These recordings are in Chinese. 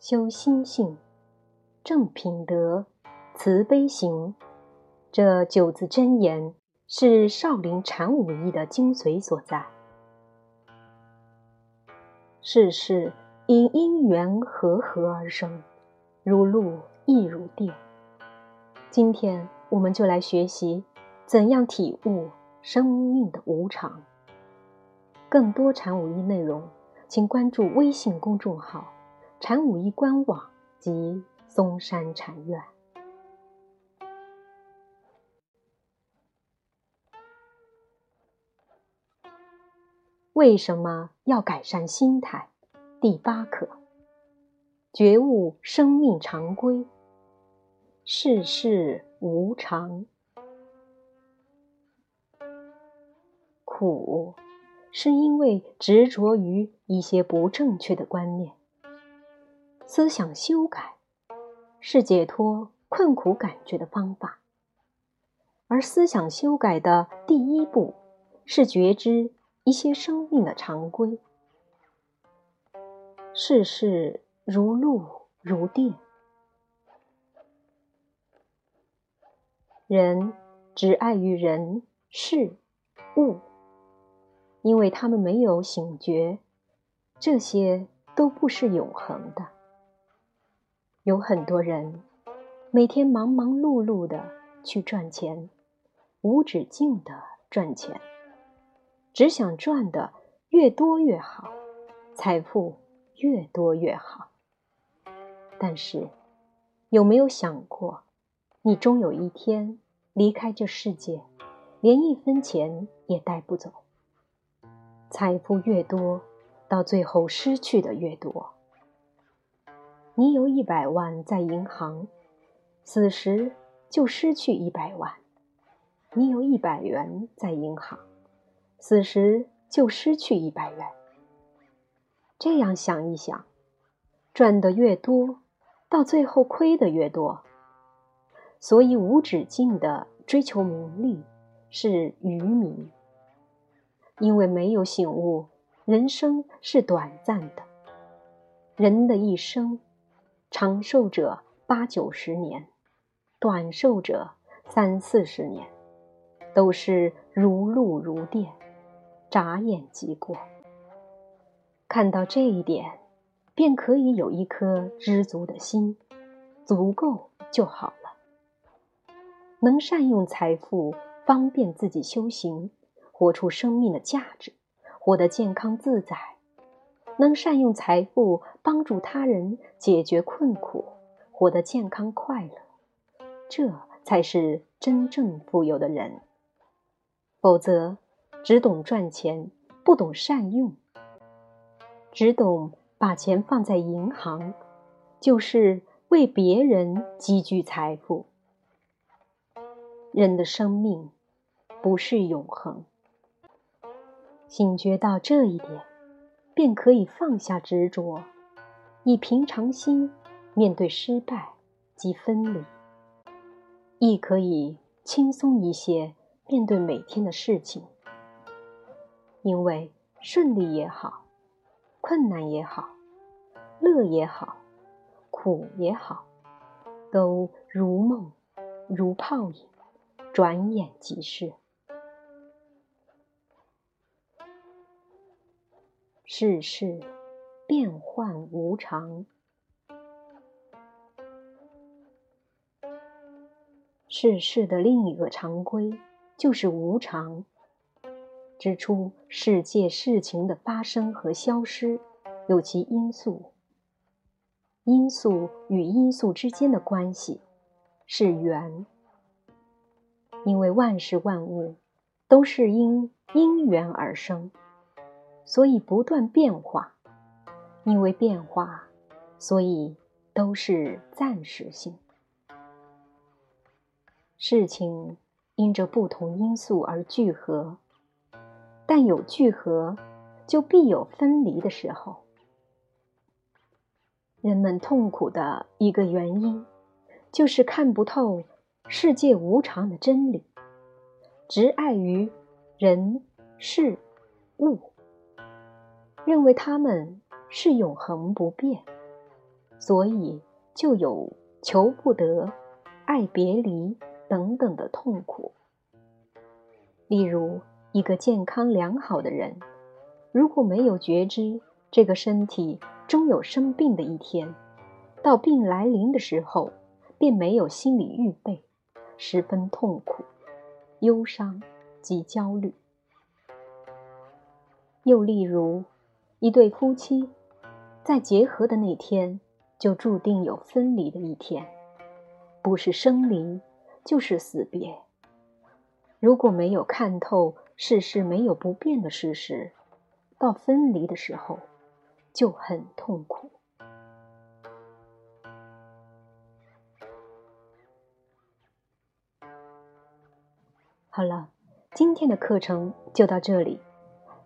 修心性、正品德、慈悲行，这九字真言是少林禅武艺的精髓所在。世事因因缘和合而生，如露亦如电。今天我们就来学习怎样体悟生命的无常。更多禅武艺内容，请关注微信公众号。禅武一官网及嵩山禅院。为什么要改善心态？第八课：觉悟生命常规，世事无常。苦，是因为执着于一些不正确的观念。思想修改是解脱困苦感觉的方法，而思想修改的第一步是觉知一些生命的常规。世事如露如电，人只爱于人事物，因为他们没有醒觉，这些都不是永恒的。有很多人每天忙忙碌碌的去赚钱，无止境的赚钱，只想赚的越多越好，财富越多越好。但是，有没有想过，你终有一天离开这世界，连一分钱也带不走？财富越多，到最后失去的越多。你有一百万在银行，此时就失去一百万；你有一百元在银行，此时就失去一百元。这样想一想，赚的越多，到最后亏的越多。所以无止境的追求名利是愚民，因为没有醒悟，人生是短暂的，人的一生。长寿者八九十年，短寿者三四十年，都是如露如电，眨眼即过。看到这一点，便可以有一颗知足的心，足够就好了。能善用财富，方便自己修行，活出生命的价值，活得健康自在。能善用财富帮助他人解决困苦，活得健康快乐，这才是真正富有的人。否则，只懂赚钱，不懂善用，只懂把钱放在银行，就是为别人积聚财富。人的生命不是永恒，醒觉到这一点。便可以放下执着，以平常心面对失败及分离，亦可以轻松一些面对每天的事情。因为顺利也好，困难也好，乐也好，苦也好，都如梦如泡影，转眼即逝。世事变幻无常，世事的另一个常规就是无常。指出世界事情的发生和消失有其因素，因素与因素之间的关系是缘，因为万事万物都是因因缘而生。所以不断变化，因为变化，所以都是暂时性。事情因着不同因素而聚合，但有聚合，就必有分离的时候。人们痛苦的一个原因，就是看不透世界无常的真理，执爱于人事物，认为他们是永恒不变，所以就有求不得、爱别离等等的痛苦。例如，一个健康良好的人，如果没有觉知这个身体终有生病的一天，到病来临的时候，便没有心理预备，十分痛苦、忧伤及焦虑。又例如，一对夫妻在结合的那天，就注定有分离的一天，不是生离，就是死别。如果没有看透世事没有不变的事实，到分离的时候就很痛苦。好了，今天的课程就到这里，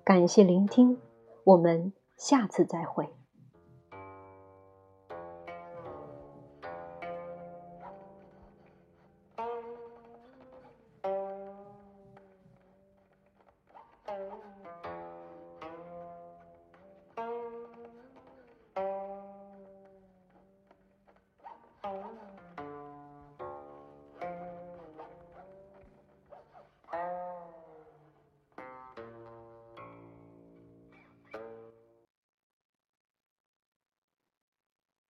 感谢聆听，我们下次再会。